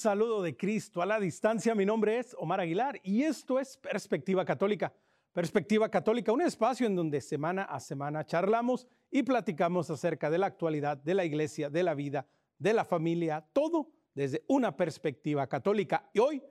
Saludo de Cristo a la distancia. Mi nombre es Omar Aguilar y esto es Perspectiva Católica. Perspectiva Católica, un espacio en donde semana a semana charlamos y platicamos acerca de la actualidad, de la iglesia, de la vida, de la familia, todo desde una perspectiva católica. Y hoy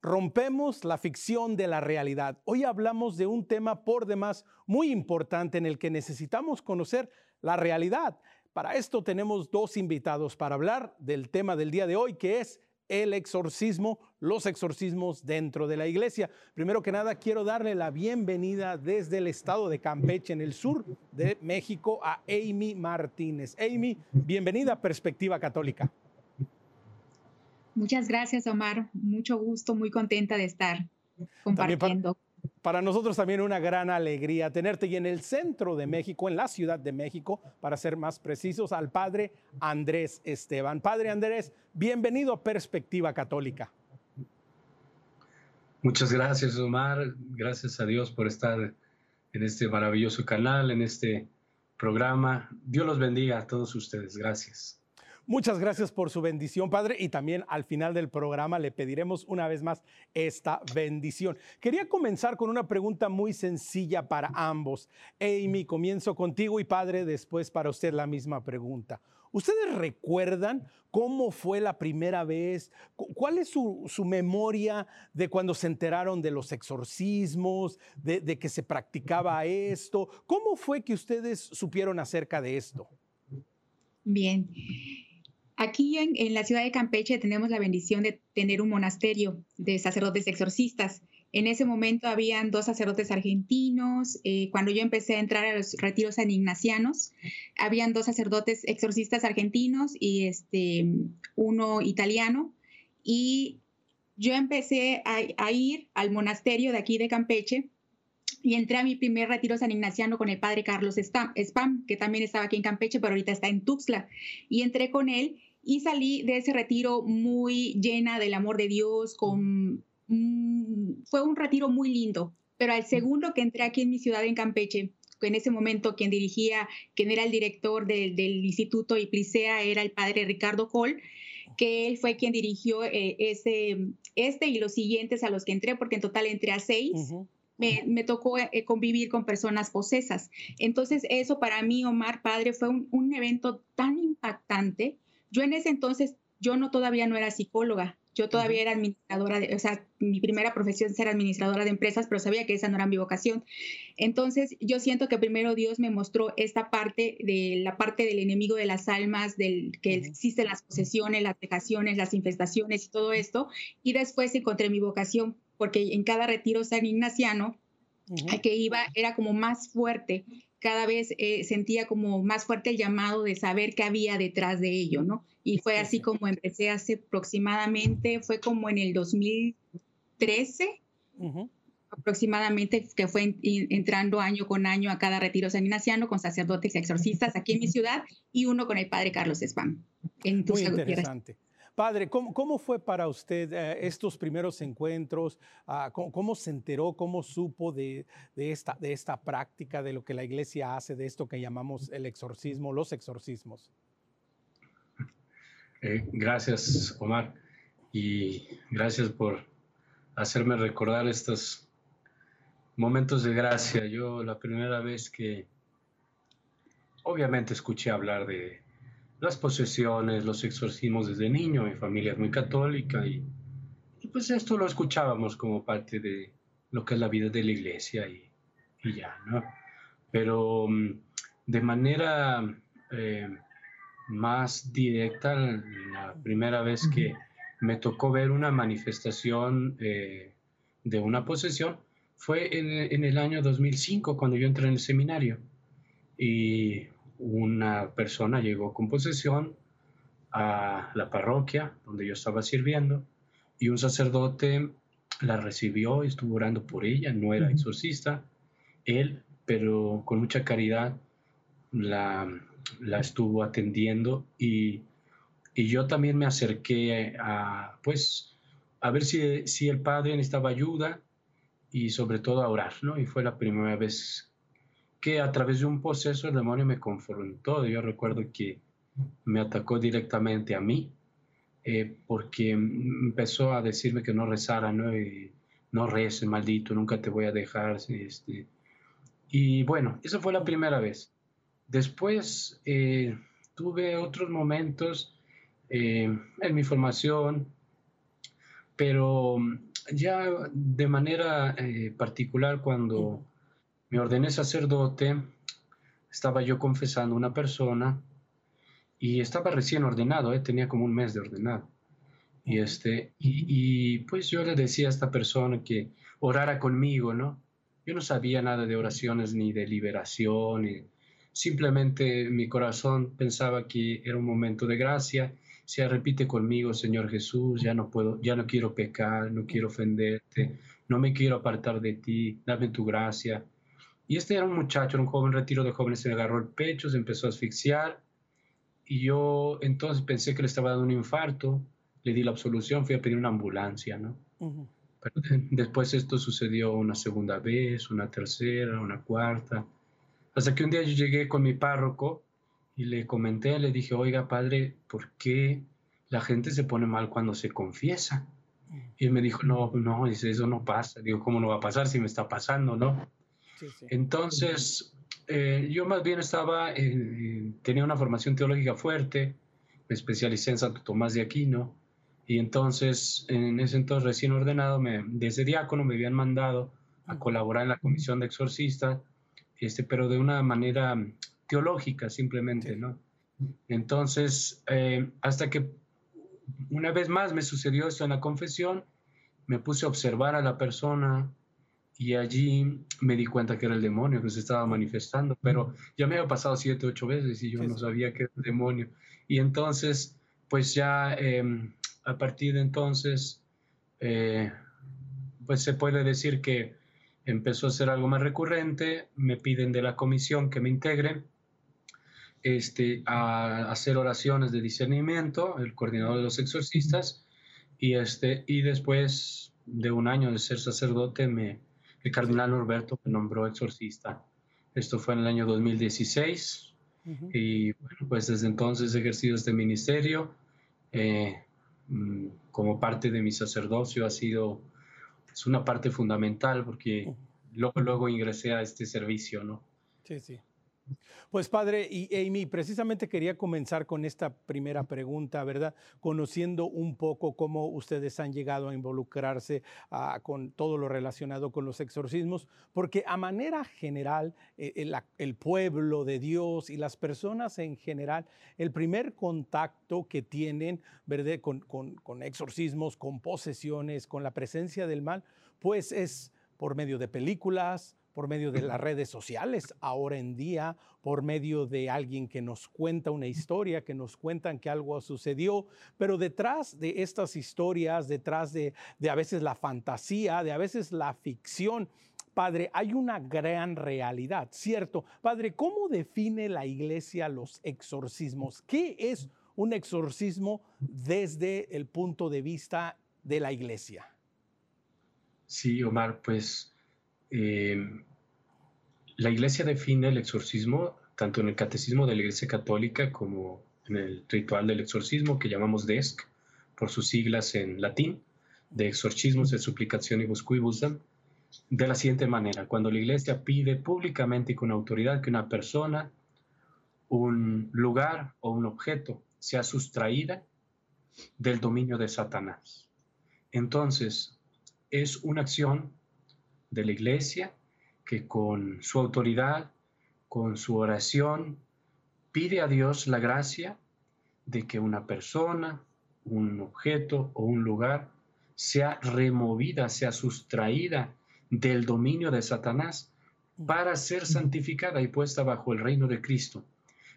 rompemos la ficción de la realidad. Hoy hablamos de un tema por demás muy importante en el que necesitamos conocer la realidad. Para esto tenemos dos invitados para hablar del tema del día de hoy, que es el exorcismo, los exorcismos dentro de la iglesia. Primero que nada, quiero darle la bienvenida desde el estado de Campeche, en el sur de México, a Amy Martínez. Amy, bienvenida a Perspectiva Católica. Muchas gracias, Omar. Mucho gusto, muy contenta de estar compartiendo para nosotros también una gran alegría tenerte y en el centro de México, en la Ciudad de México, para ser más precisos, al Padre Andrés Esteban. Padre Andrés, bienvenido a Perspectiva Católica. Muchas gracias, Omar. Gracias a Dios por estar en este maravilloso canal, en este programa. Dios los bendiga a todos ustedes. Gracias. Muchas gracias por su bendición, Padre, y también al final del programa le pediremos una vez más esta bendición. Quería comenzar con una pregunta muy sencilla para ambos. Amy, comienzo contigo y Padre, después para usted la misma pregunta. ¿Ustedes recuerdan cómo fue la primera vez? ¿Cuál es su, memoria de cuando se enteraron de los exorcismos, de, de que se practicaba esto? ¿Cómo fue que ustedes supieron acerca de esto? Bien. Aquí en, la ciudad de Campeche tenemos la bendición de tener un monasterio de sacerdotes exorcistas. En ese momento habían dos sacerdotes argentinos. Eh, cuando yo empecé a entrar a los retiros san ignacianos, habían dos sacerdotes exorcistas argentinos y este, uno italiano. Y yo empecé a ir al monasterio de aquí de Campeche y entré a mi primer retiro san ignaciano con el padre Carlos Spam, que también estaba aquí en Campeche, pero ahorita está en Tuxtla. Y entré con él y salí de ese retiro muy llena del amor de Dios, con mm, fue un retiro muy lindo. Pero al segundo que entré aquí en mi ciudad en Campeche, en ese momento quien dirigía, quien era el director del Instituto Iplicea era el padre Ricardo Col, que él fue quien dirigió eh, ese, este y los siguientes a los que entré, porque en total entré a seis me, tocó eh, convivir con personas posesas. Entonces, eso para mí, Omar, padre, fue un, evento tan impactante. Yo en ese entonces, yo no todavía no era psicóloga, yo todavía era administradora, de, o sea, mi primera profesión era administradora de empresas, pero sabía que esa no era mi vocación. Entonces, yo siento que primero Dios me mostró esta parte de la parte del enemigo de las almas, del que existen las posesiones, las pecaciones, las infestaciones y todo esto, y después encontré mi vocación porque en cada retiro san ignaciano que iba era como más fuerte, cada vez eh, sentía como más fuerte el llamado de saber qué había detrás de ello, ¿no? Y fue así como empecé hace aproximadamente, fue como en el 2013, aproximadamente, que fue entrando año con año a cada retiro san ignaciano con sacerdotes y exorcistas aquí en mi ciudad y uno con el padre Carlos Spam. Muy interesante. Padre, ¿cómo, fue para usted eh, estos primeros encuentros? Ah, ¿cómo, se enteró, cómo supo de, esta, de esta práctica, de lo que la iglesia hace, de esto que llamamos el exorcismo, los exorcismos? Eh, gracias, Omar, y gracias por hacerme recordar estos momentos de gracia. Yo la primera vez que obviamente escuché hablar de, las posesiones, los exorcismos desde niño, mi familia es muy católica y, pues esto lo escuchábamos como parte de lo que es la vida de la iglesia y, ya, ¿no? Pero mm, de manera eh, más directa, la primera vez que me tocó ver una manifestación eh, de una posesión fue en, en, el año 2005, cuando yo entré en el seminario. Y una persona llegó con posesión a la parroquia donde yo estaba sirviendo y un sacerdote la recibió y estuvo orando por ella, no era exorcista, él, pero con mucha caridad la, la estuvo atendiendo y, y, yo también me acerqué a, pues, a ver si, si el padre necesitaba ayuda y sobre todo a orar, ¿no? Y fue la primera vez que a través de un proceso el demonio me confrontó. Yo recuerdo que me atacó directamente a mí eh, porque empezó a decirme que no rezara, ¿no? Y, no reces, maldito, nunca te voy a dejar. Este. Y bueno, esa fue la primera vez. Después eh, tuve otros momentos eh, en mi formación, pero ya de manera particular cuando me ordené sacerdote, estaba yo confesando a una persona y estaba recién ordenado, ¿eh? tenía como un mes de ordenado. Y, este, y, pues yo le decía a esta persona que orara conmigo, ¿no? Yo no sabía nada de oraciones ni de liberación, simplemente mi corazón pensaba que era un momento de gracia. Se repite conmigo, Señor Jesús, ya no puedo, ya no quiero pecar, no quiero ofenderte, no me quiero apartar de ti, dame tu gracia. Y este era un muchacho, era un joven retiro de jóvenes, se le agarró el pecho, se empezó a asfixiar y yo entonces pensé que le estaba dando un infarto, le di la absolución, fui a pedir una ambulancia, ¿no? Pero después esto sucedió una segunda vez, una tercera, una cuarta, hasta que un día yo llegué con mi párroco y le comenté, le dije, oiga, padre, ¿por qué la gente se pone mal cuando se confiesa? Y él me dijo, no, no, dice, eso no pasa. Digo, ¿cómo no va a pasar si me está pasando, no? Entonces, eh, yo más bien estaba, tenía una formación teológica fuerte, me especialicé en Santo Tomás de Aquino, y entonces, en ese entonces recién ordenado, me, desde diácono me habían mandado a colaborar en la comisión de exorcistas, este, pero de una manera teológica simplemente, ¿no? Entonces, eh, hasta que una vez más me sucedió esto en la confesión, me puse a observar a la persona, y allí me di cuenta que era el demonio que se estaba manifestando, pero ya me había pasado siete, ocho veces y yo no sabía que era el demonio. Y entonces, pues ya em, a partir de entonces, eh, pues se puede decir que empezó a ser algo más recurrente, me piden de la comisión que me integre este, a hacer oraciones de discernimiento, el coordinador de los exorcistas, y, este, y después de un año de ser sacerdote me el cardenal Norberto me nombró exorcista. Esto fue en el año 2016 y bueno, pues desde entonces he ejercido este ministerio. Eh, mm, como parte de mi sacerdocio ha sido es una parte fundamental porque luego, luego ingresé a este servicio, ¿no? Sí, sí. Pues padre, y Amy, precisamente quería comenzar con esta primera pregunta, ¿verdad? Conociendo un poco cómo ustedes han llegado a involucrarse ah, con todo lo relacionado con los exorcismos, porque a manera general, eh, el, pueblo de Dios y las personas en general, el primer contacto que tienen, ¿verdad? Con, con exorcismos, con posesiones, con la presencia del mal, pues es por medio de películas, por medio de las redes sociales ahora en día, por medio de alguien que nos cuenta una historia, que nos cuentan que algo sucedió, pero detrás de estas historias, detrás de, a veces la fantasía, de a veces la ficción, Padre, hay una gran realidad, ¿cierto? Padre, ¿cómo define la iglesia los exorcismos? ¿Qué es un exorcismo desde el punto de vista de la iglesia? Sí, Omar, pues Em, la Iglesia define el exorcismo tanto en el catecismo de la Iglesia Católica como en el ritual del exorcismo que llamamos DESC, por sus siglas en latín, de exorcismos de suplicación y buscum de la siguiente manera. Cuando la Iglesia pide públicamente y con autoridad que una persona, un lugar o un objeto sea sustraída del dominio de Satanás. Entonces, es una acción de la iglesia que con su autoridad, con su oración, pide a Dios la gracia de que una persona, un objeto o un lugar sea removida, sea sustraída del dominio de Satanás para ser santificada y puesta bajo el reino de Cristo.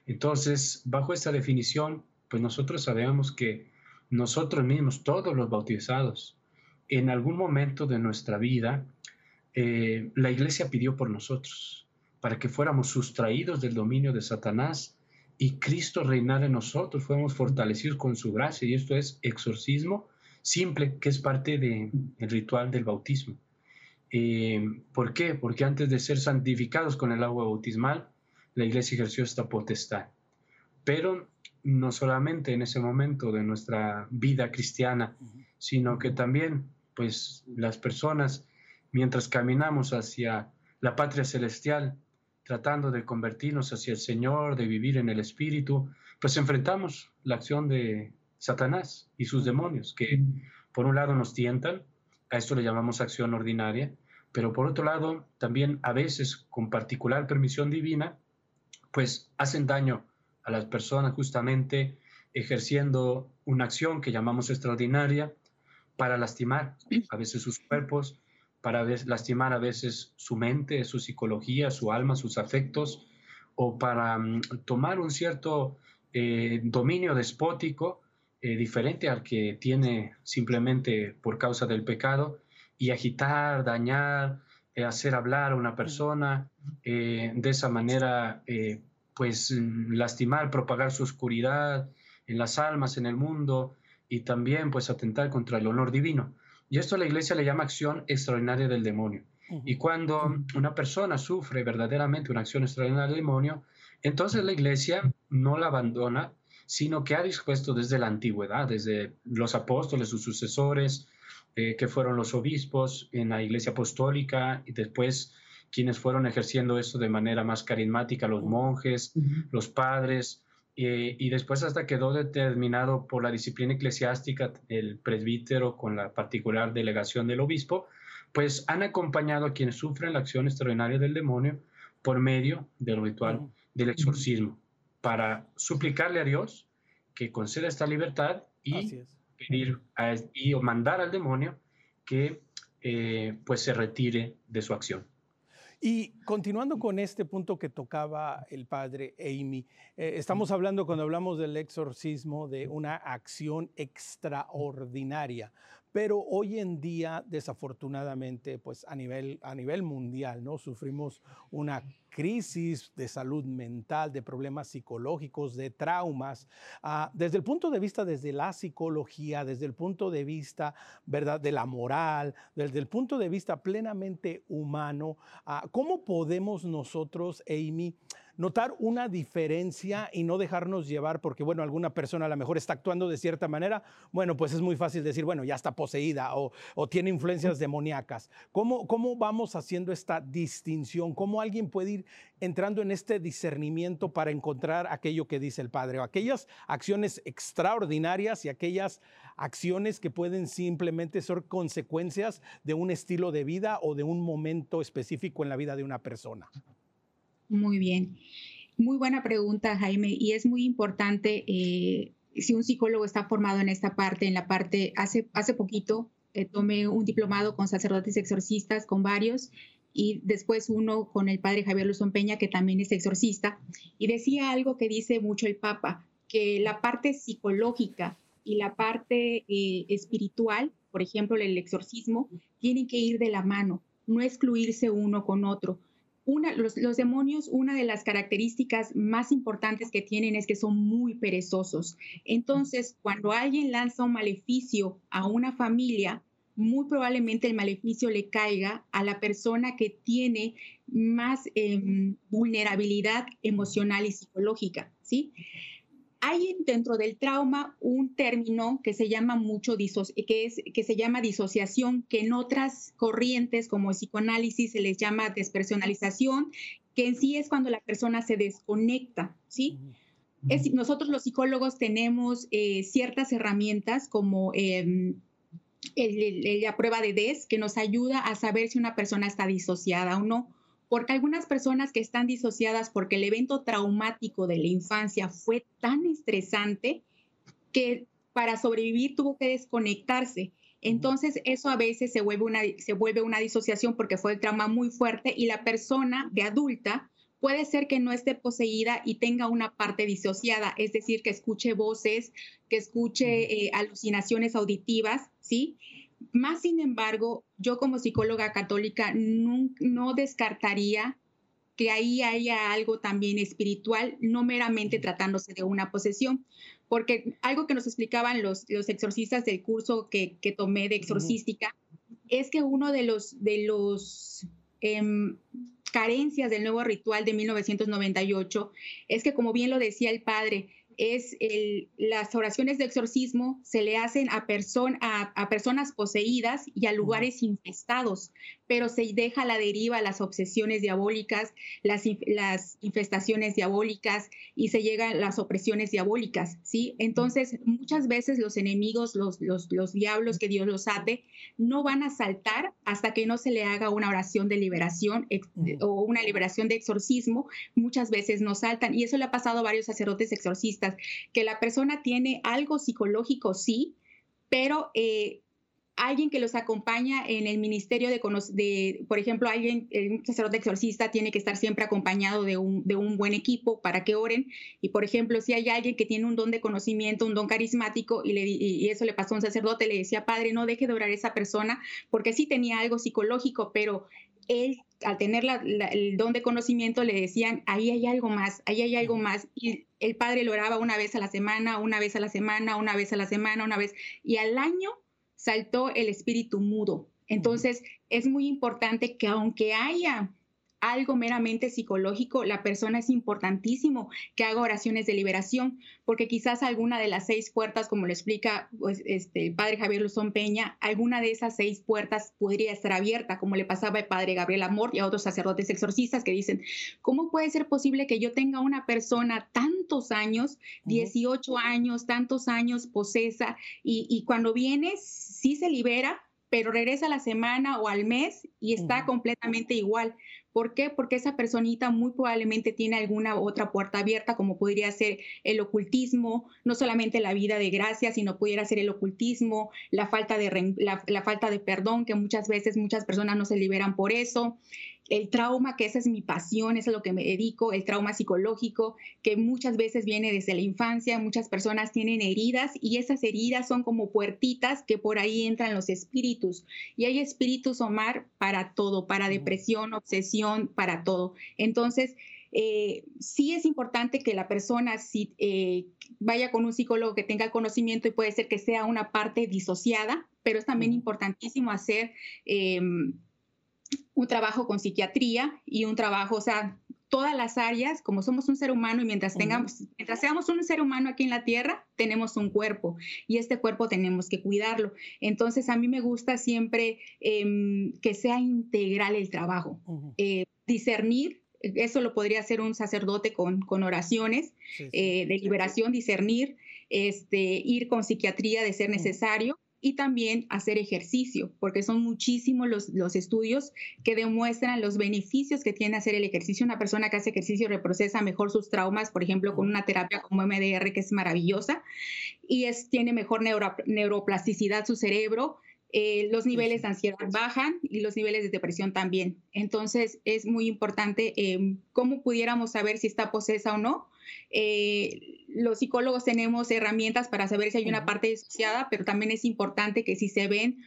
Entonces, bajo esta definición, pues nosotros sabemos que nosotros mismos, todos los bautizados, en algún momento de nuestra vida, eh, la iglesia pidió por nosotros, para que fuéramos sustraídos del dominio de Satanás y Cristo reinara en nosotros, fuéramos fortalecidos con su gracia. Y esto es exorcismo simple, que es parte del ritual del bautismo. Eh, ¿Por qué? Porque antes de ser santificados con el agua bautismal, la iglesia ejerció esta potestad. Pero no solamente en ese momento de nuestra vida cristiana, sino que también, pues, las personas, mientras caminamos hacia la patria celestial, tratando de convertirnos hacia el Señor, de vivir en el Espíritu, pues enfrentamos la acción de Satanás y sus demonios, que por un lado nos tientan, a esto le llamamos acción ordinaria, pero por otro lado también a veces con particular permisión divina, pues hacen daño a las personas justamente ejerciendo una acción que llamamos extraordinaria para lastimar a veces sus cuerpos, para lastimar a veces su mente, su psicología, su alma, sus afectos, o para mm, tomar un cierto eh, dominio despótico eh, diferente al que tiene simplemente por causa del pecado y agitar, dañar, eh, hacer hablar a una persona, de esa manera pues mm, lastimar, propagar su oscuridad en las almas, en el mundo y también pues atentar contra el honor divino. Y esto la iglesia le llama acción extraordinaria del demonio. Y cuando una persona sufre verdaderamente una acción extraordinaria del demonio, entonces la iglesia no la abandona, sino que ha dispuesto desde la antigüedad, desde los apóstoles, sus sucesores, eh, que fueron los obispos en la iglesia apostólica, y después quienes fueron ejerciendo esto de manera más carismática, los monjes, los padres, eh, y después hasta quedó determinado por la disciplina eclesiástica, el presbítero con la particular delegación del obispo, pues han acompañado a quienes sufren la acción extraordinaria del demonio por medio del ritual del exorcismo, para suplicarle a Dios que conceda esta libertad y pedir y mandar al demonio que eh, pues se retire de su acción. Y continuando con este punto que tocaba el padre Amy, eh, estamos hablando cuando hablamos del exorcismo de una acción extraordinaria. Pero hoy en día, desafortunadamente, pues a nivel, a nivel mundial, ¿no? Sufrimos una crisis de salud mental, de problemas psicológicos, de traumas, ah, desde el punto de vista desde la psicología, desde el punto de vista, ¿verdad?, de la moral, desde el punto de vista plenamente humano, ah, ¿cómo podemos nosotros, Amy, notar una diferencia y no dejarnos llevar porque, bueno, alguna persona a lo mejor está actuando de cierta manera, bueno, pues es muy fácil decir, bueno, ya está poseída o, tiene influencias demoníacas. ¿Cómo, ¿Cómo vamos haciendo esta distinción? ¿Cómo alguien puede ir entrando en este discernimiento para encontrar aquello que dice el Padre o aquellas acciones extraordinarias y aquellas acciones que pueden simplemente ser consecuencias de un estilo de vida o de un momento específico en la vida de una persona? Muy bien. Muy buena pregunta, Jaime, y es muy importante eh, si un psicólogo está formado en esta parte, en la parte, hace, hace poquito eh, tomé un diplomado con sacerdotes exorcistas, con varios, y después uno con el padre Javier Luzón Peña, que también es exorcista, y decía algo que dice mucho el Papa, que la parte psicológica y la parte eh, espiritual, por ejemplo, el exorcismo, tienen que ir de la mano, no excluirse uno con otro los, demonios, una de las características más importantes que tienen es que son muy perezosos. Entonces, cuando alguien lanza un maleficio a una familia, muy probablemente el maleficio le caiga a la persona que tiene más em, vulnerabilidad emocional y psicológica, ¿sí? Hay dentro del trauma un término que se llama mucho que es que se llama disociación, que en otras corrientes como el psicoanálisis se les llama despersonalización, que en sí es cuando la persona se desconecta, ¿sí? nosotros los psicólogos tenemos eh, ciertas herramientas como em, la prueba de DES que nos ayuda a saber si una persona está disociada o no porque algunas personas que están disociadas porque el evento traumático de la infancia fue tan estresante que para sobrevivir tuvo que desconectarse. Entonces eso a veces se vuelve una, se vuelve una disociación porque fue el trauma muy fuerte y la persona de adulta puede ser que no esté poseída y tenga una parte disociada, es decir, que escuche voces, que escuche eh, alucinaciones auditivas, ¿sí? Más sin embargo, yo como psicóloga católica no, descartaría que ahí haya algo también espiritual, no meramente tratándose de una posesión, porque algo que nos explicaban los, los exorcistas del curso que, tomé de exorcística es que uno de los, de los em, carencias del nuevo ritual de 1998 es que, como bien lo decía el padre, es el, las oraciones de exorcismo se le hacen a, a, personas poseídas y a lugares infestados, pero se deja a la deriva las obsesiones diabólicas, las, las infestaciones diabólicas y se llegan las opresiones diabólicas, ¿sí? Entonces, muchas veces los enemigos, los, los, los diablos que Dios los ate, no van a saltar hasta que no se le haga una oración de liberación o una liberación de exorcismo. Muchas veces no saltan y eso le ha pasado a varios sacerdotes exorcistas que la persona tiene algo psicológico, sí, pero eh, alguien que los acompaña en el ministerio de, de por ejemplo, alguien, un sacerdote exorcista tiene que estar siempre acompañado de un, de un, buen equipo para que oren. Y, por ejemplo, si hay alguien que tiene un don de conocimiento, un don carismático, y, eso le pasó a un sacerdote, le decía, padre, no deje de orar a esa persona, porque sí tenía algo psicológico, pero él, al tener el don de conocimiento, le decían, ahí hay algo más, ahí hay algo más. Y el padre lo oraba una vez a la semana, una vez a la semana, una vez a la semana, una vez. Y al año saltó el espíritu mudo. Entonces, es muy importante que aunque haya algo meramente psicológico, la persona es importantísimo que haga oraciones de liberación, porque quizás alguna de las seis puertas, como lo explica pues, este, el padre Javier Luzón Peña, alguna de esas seis puertas podría estar abierta, como le pasaba al padre Gabriel Amor y a otros sacerdotes exorcistas que dicen, ¿cómo puede ser posible que yo tenga una persona tantos años, 18 años, tantos años posesa, y, y cuando viene, sí se libera, pero regresa a la semana o al mes y está completamente igual. ¿Por qué? Porque esa personita muy probablemente tiene alguna otra puerta abierta, como podría ser el ocultismo, no solamente la vida de gracia, sino pudiera ser el ocultismo, la falta de, la falta de perdón, que muchas veces muchas personas no se liberan por eso, el trauma, que esa es mi pasión, es a lo que me dedico, el trauma psicológico, que muchas veces viene desde la infancia, muchas personas tienen heridas y esas heridas son como puertitas que por ahí entran los espíritus. Y hay espíritus, Omar, para todo, para depresión, obsesión, para todo. Entonces, eh, sí es importante que la persona si, eh, vaya con un psicólogo que tenga conocimiento y puede ser que sea una parte disociada, pero es también importantísimo hacer... Em, un trabajo con psiquiatría y un trabajo, o sea, todas las áreas, como somos un ser humano y mientras tengamos, mientras seamos un ser humano aquí en la Tierra, tenemos un cuerpo y este cuerpo tenemos que cuidarlo. Entonces, a mí me gusta siempre em, que sea integral el trabajo. Eh, discernir, eso lo podría hacer un sacerdote con, con oraciones eh, de liberación, discernir, este, ir con psiquiatría de ser necesario y también hacer ejercicio, porque son muchísimos los, los, estudios que demuestran los beneficios que tiene hacer el ejercicio. Una persona que hace ejercicio reprocesa mejor sus traumas, por ejemplo, con una terapia como MDR, que es maravillosa, y es, tiene mejor neuroplasticidad su cerebro, eh, los niveles de ansiedad bajan y los niveles de depresión también. Entonces, es muy importante eh, cómo pudiéramos saber si está posesa o no. Eh, los psicólogos tenemos herramientas para saber si hay una parte disociada, pero también es importante que si se ven.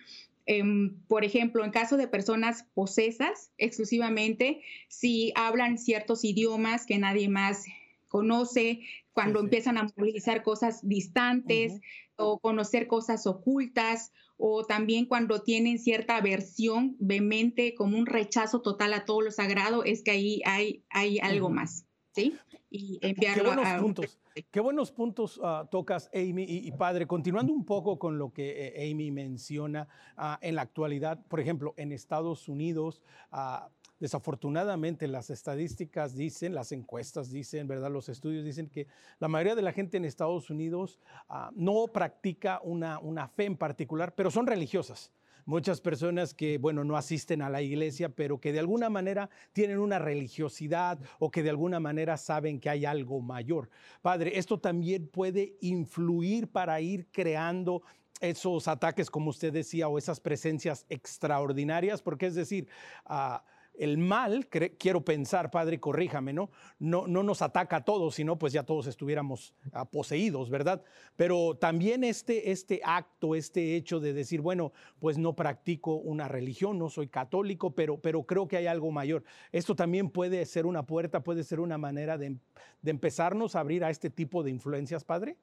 Em, por ejemplo, en caso de personas posesas exclusivamente, si hablan ciertos idiomas que nadie más conoce, cuando empiezan a movilizar cosas distantes o conocer cosas ocultas, o también cuando tienen cierta aversión vehemente, como un rechazo total a todo lo sagrado, es que ahí hay, hay algo más. ¿Sí? Y enviarlo Qué buenos puntos. Qué buenos puntos ah, tocas, Amy y, Padre. Continuando un poco con lo que eh, Amy menciona ah, en la actualidad, por ejemplo, en Estados Unidos, uh, Desafortunadamente las estadísticas dicen, las encuestas dicen, ¿verdad? Los estudios dicen que la mayoría de la gente en Estados Unidos ah, no practica una, una fe en particular, pero son religiosas muchas personas que, bueno, no asisten a la iglesia, pero que de alguna manera tienen una religiosidad o que de alguna manera saben que hay algo mayor. Padre, esto también puede influir para ir creando esos ataques, como usted decía, o esas presencias extraordinarias, porque es decir, uh, el mal, quiero pensar, Padre, corríjame, ¿no? ¿no? No nos ataca a todos, sino pues ya todos estuviéramos ah, poseídos, ¿verdad? Pero también este, este acto, este hecho de decir, bueno, pues no practico una religión, no soy católico, pero, pero creo que hay algo mayor. Esto también puede ser una puerta, puede ser una manera de, empezarnos a abrir a este tipo de influencias, Padre.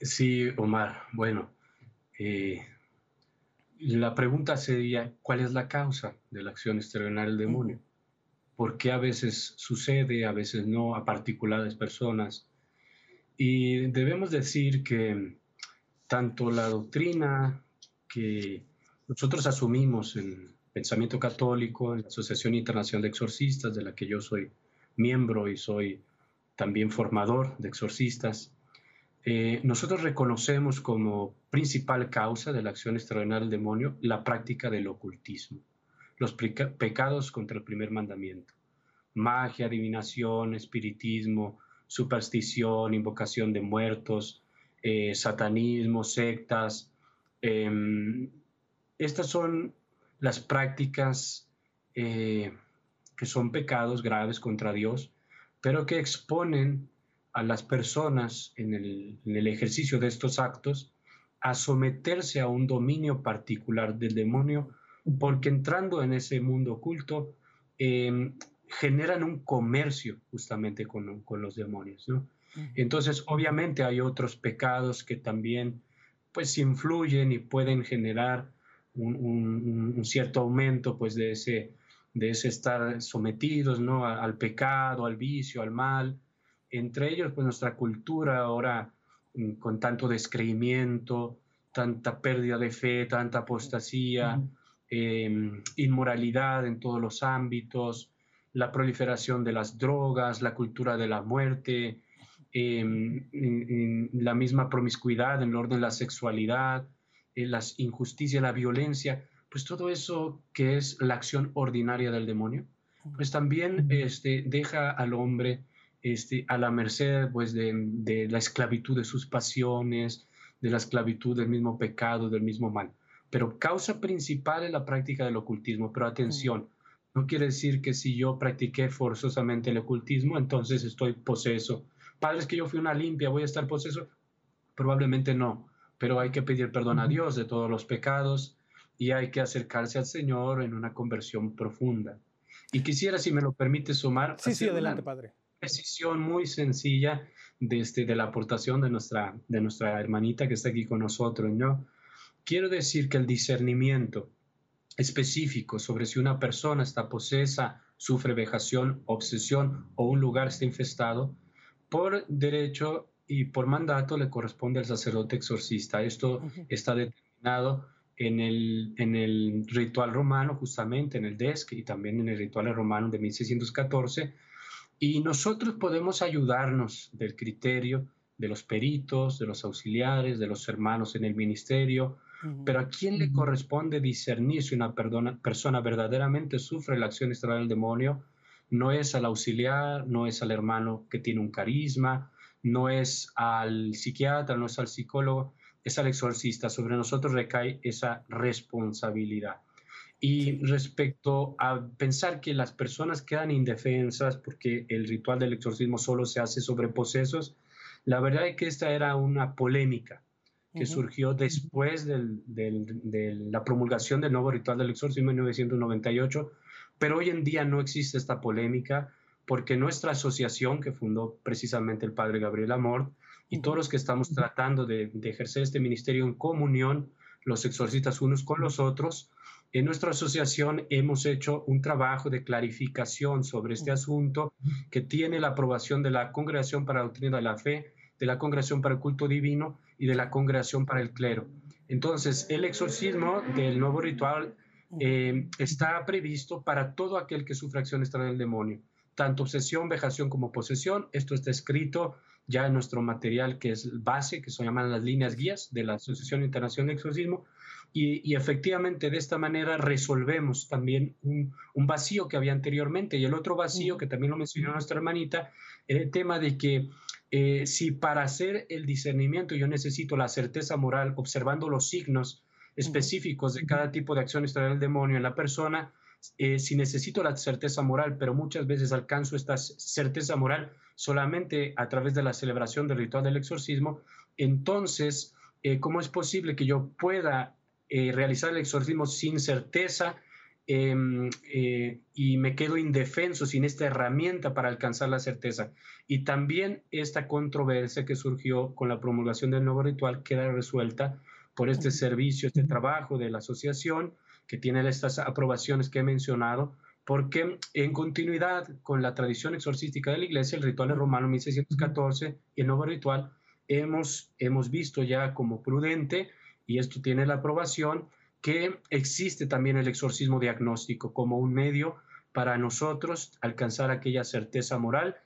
Sí, Omar, bueno. Eh, la pregunta sería, ¿cuál es la causa de la acción extraordinaria del demonio? por qué a veces sucede, a veces no, a particulares personas. Y debemos decir que tanto la doctrina que nosotros asumimos en Pensamiento Católico, en la Asociación Internacional de Exorcistas, de la que yo soy miembro y soy también formador de exorcistas, eh, nosotros reconocemos como principal causa de la acción extraordinaria del demonio la práctica del ocultismo los pecados contra el primer mandamiento. Magia, adivinación, espiritismo, superstición, invocación de muertos, eh, satanismo, sectas. Em, estas son las prácticas eh, que son pecados graves contra Dios, pero que exponen a las personas en el ejercicio de estos actos a someterse a un dominio particular del demonio porque entrando en ese mundo oculto, em, generan un comercio justamente con, los demonios. Entonces, obviamente hay otros pecados que también pues influyen y pueden generar un, cierto aumento pues de ese, de ese estar sometidos ¿no? al pecado, al vicio, al mal. Entre ellos, pues nuestra cultura ahora mm, con tanto descreimiento, tanta pérdida de fe, tanta apostasía, Em, inmoralidad en todos los ámbitos, la proliferación de las drogas, la cultura de la muerte, em, la misma promiscuidad en el orden de la sexualidad, eh, las injusticias, la violencia, pues todo eso que es la acción ordinaria del demonio, pues también este, deja al hombre este, a la merced pues, de, de la esclavitud de sus pasiones, de la esclavitud del mismo pecado, del mismo mal pero causa principal es la práctica del ocultismo. Pero atención, no quiere decir que si yo practiqué forzosamente el ocultismo, entonces estoy poseso. Padres, que yo fui una limpia, voy a estar poseso. Probablemente no, pero hay que pedir perdón a Dios de todos los pecados y hay que acercarse al Señor en una conversión profunda. Y quisiera, si me lo permite, sumar. Sí, sí, adelante, Padre. Decisión muy sencilla de, este, de la aportación de nuestra, de nuestra hermanita que está aquí con nosotros, ¿no? Quiero decir que el discernimiento específico sobre si una persona está posesa, sufre vejación, obsesión o un lugar está infestado, por derecho y por mandato le corresponde al sacerdote exorcista. Esto está determinado en el, en el ritual romano, justamente en el DESC y también en el ritual romano de 1614. Y nosotros podemos ayudarnos del criterio de los peritos, de los auxiliares, de los hermanos en el ministerio, pero ¿a quién le corresponde discernir si una persona verdaderamente sufre la acción extraña del demonio? No es al auxiliar, no es al hermano que tiene un carisma, no es al psiquiatra, no es al psicólogo, es al exorcista. Sobre nosotros recae esa responsabilidad. Y respecto a pensar que las personas quedan indefensas porque el ritual del exorcismo solo se hace sobre posesos, la verdad es que esta era una polémica que surgió después de la promulgación del nuevo ritual del exorcismo en 1998, pero hoy en día no existe esta polémica porque nuestra asociación que fundó precisamente el padre Gabriel Amor y todos los que estamos tratando de, ejercer este ministerio en comunión, los exorcistas unos con los otros, en nuestra asociación hemos hecho un trabajo de clarificación sobre este asunto que tiene la aprobación de la Congregación para la Doctrina de la Fe, de la Congregación para el Culto Divino y de la Congregación para el Clero. Entonces, el exorcismo del nuevo ritual eh, está previsto para todo aquel que sufre acción extraña del demonio, tanto obsesión, vejación como posesión. Esto está escrito ya en nuestro material que es base, que se llaman las líneas guías de la Asociación Internacional de Exorcismo. Y, efectivamente de esta manera resolvemos también un, un, vacío que había anteriormente. Y el otro vacío, que también lo mencionó nuestra hermanita, era el tema de que eh, si para hacer el discernimiento yo necesito la certeza moral observando los signos específicos de cada tipo de acción extraña del demonio en la persona, eh, si necesito la certeza moral, pero muchas veces alcanzo esta certeza moral solamente a través de la celebración del ritual del exorcismo, entonces, eh, ¿cómo es posible que yo pueda realizar el exorcismo sin certeza Em, eh, y me quedo indefenso sin esta herramienta para alcanzar la certeza. Y también esta controversia que surgió con la promulgación del nuevo ritual queda resuelta por este servicio, este trabajo de la asociación que tiene estas aprobaciones que he mencionado porque en continuidad con la tradición exorcística de la Iglesia, el ritual romano 1614 y el nuevo ritual, hemos, hemos visto ya como prudente, y esto tiene la aprobación, que existe también el exorcismo diagnóstico como un medio para nosotros alcanzar aquella certeza moral.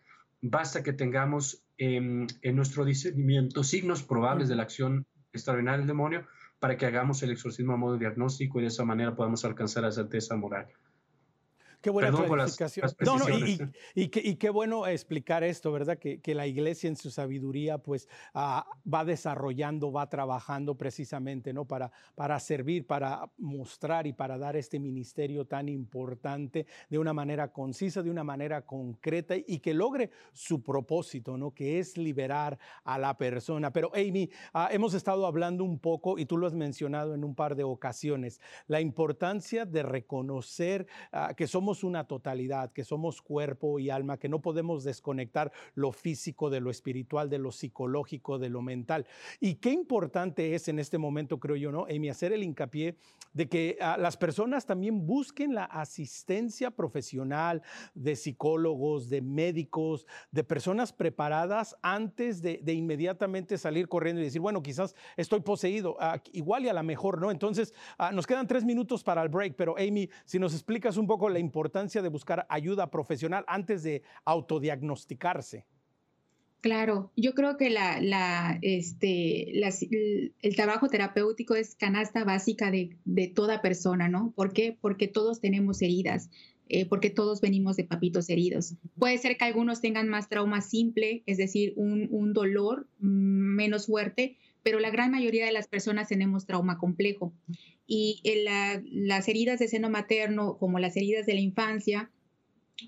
Basta que tengamos en, en nuestro discernimiento signos probables de la acción extraordinaria del demonio para que hagamos el exorcismo a modo diagnóstico y de esa manera podamos alcanzar la certeza moral. Qué buena clarificación. no, no, y, qué, bueno explicar esto, ¿verdad? Que, la iglesia en su sabiduría pues ah, va desarrollando, va trabajando precisamente, ¿no? Para, para servir, para mostrar y para dar este ministerio tan importante de una manera concisa, de una manera concreta y que logre su propósito, ¿no? Que es liberar a la persona. Pero Amy, ah, hemos estado hablando un poco y tú lo has mencionado en un par de ocasiones, la importancia de reconocer ah, que somos una totalidad, que somos cuerpo y alma, que no podemos desconectar lo físico de lo espiritual, de lo psicológico, de lo mental. Y qué importante es en este momento, creo yo, ¿no, Amy, hacer el hincapié de que ah, las personas también busquen la asistencia profesional de psicólogos, de médicos, de personas preparadas antes de, inmediatamente salir corriendo y decir, bueno, quizás estoy poseído, ah, igual y a la mejor, ¿no? Entonces, ah, nos quedan tres minutos para el break, pero Amy, si nos explicas un poco la importancia importancia de buscar ayuda profesional antes de autodiagnosticarse. Claro, yo creo que este, el, trabajo terapéutico es canasta básica de, toda persona, ¿no? ¿Por qué? Porque todos tenemos heridas, eh, porque todos venimos de papitos heridos. Puede ser que algunos tengan más trauma simple, es decir, un, un dolor menos fuerte, pero la gran mayoría de las personas tenemos trauma complejo. Y las heridas de seno materno, como las heridas de la infancia,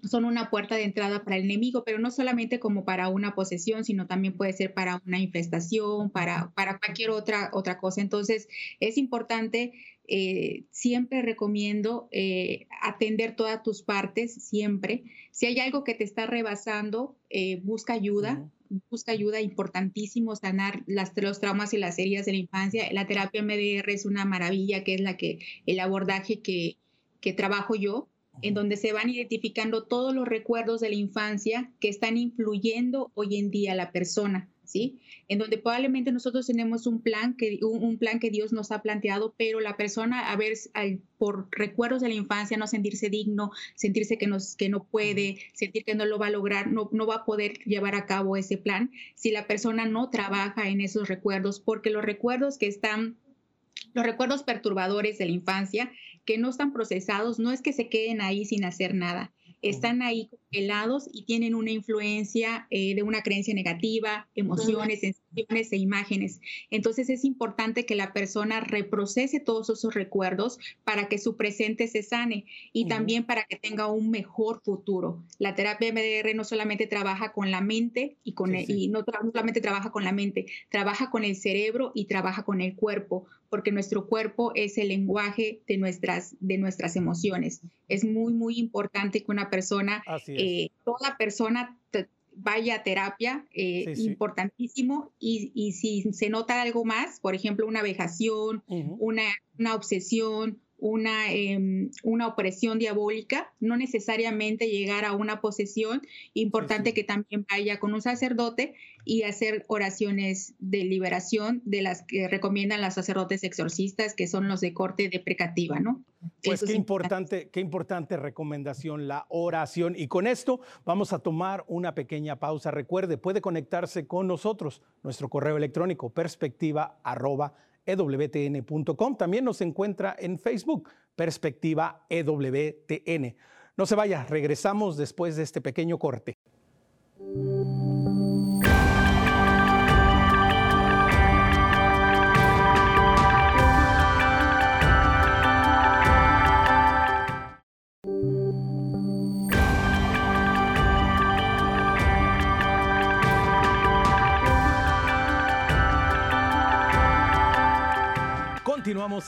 son una puerta de entrada para el enemigo, pero no solamente como para una posesión, sino también puede ser para una infestación, para, para cualquier otra, otra cosa. Entonces, es importante, eh, siempre recomiendo eh, atender todas tus partes, siempre. Si hay algo que te está rebasando, eh, busca ayuda busca ayuda, importantísimo sanar las, los traumas y las heridas de la infancia. La terapia MDR es una maravilla, que es la que, el abordaje que, que trabajo yo, en donde se van identificando todos los recuerdos de la infancia que están influyendo hoy en día a la persona. ¿Sí? En donde probablemente nosotros tenemos un plan que, un, plan que Dios nos ha planteado, pero la persona, a ver, por recuerdos de la infancia, no sentirse digno, sentirse que, nos, que no puede, sentir que no lo va a lograr, no, no va a poder llevar a cabo ese plan si la persona no trabaja en esos recuerdos, porque los recuerdos que están los recuerdos perturbadores de la infancia que no están procesados no es que se queden ahí sin hacer nada, están ahí helados y tienen una influencia eh, de una creencia negativa, emociones, sensaciones e imágenes. Entonces es importante que la persona reprocese todos esos recuerdos para que su presente se sane y también para que tenga un mejor futuro. La terapia MDR no solamente trabaja con la mente y, con y no, no solamente trabaja con la mente, trabaja con el cerebro y trabaja con el cuerpo, porque nuestro cuerpo es el lenguaje de nuestras, de nuestras emociones. Es muy, muy importante que una persona eh, toda persona vaya a terapia, eh, importantísimo, y, si se nota algo más, por ejemplo, una vejación, una, una obsesión, una, em, una opresión diabólica, no necesariamente llegar a una posesión, importante que también vaya con un sacerdote y hacer oraciones de liberación de las que recomiendan los sacerdotes exorcistas, que son los de corte deprecativa, ¿no? Pues qué importante, qué importante recomendación la oración. Y con esto vamos a tomar una pequeña pausa. Recuerde, puede conectarse con nosotros, nuestro correo electrónico perspectiva ewtn.com. También nos encuentra en Facebook, Perspectiva EWTN. No se vaya, regresamos después de este pequeño corte.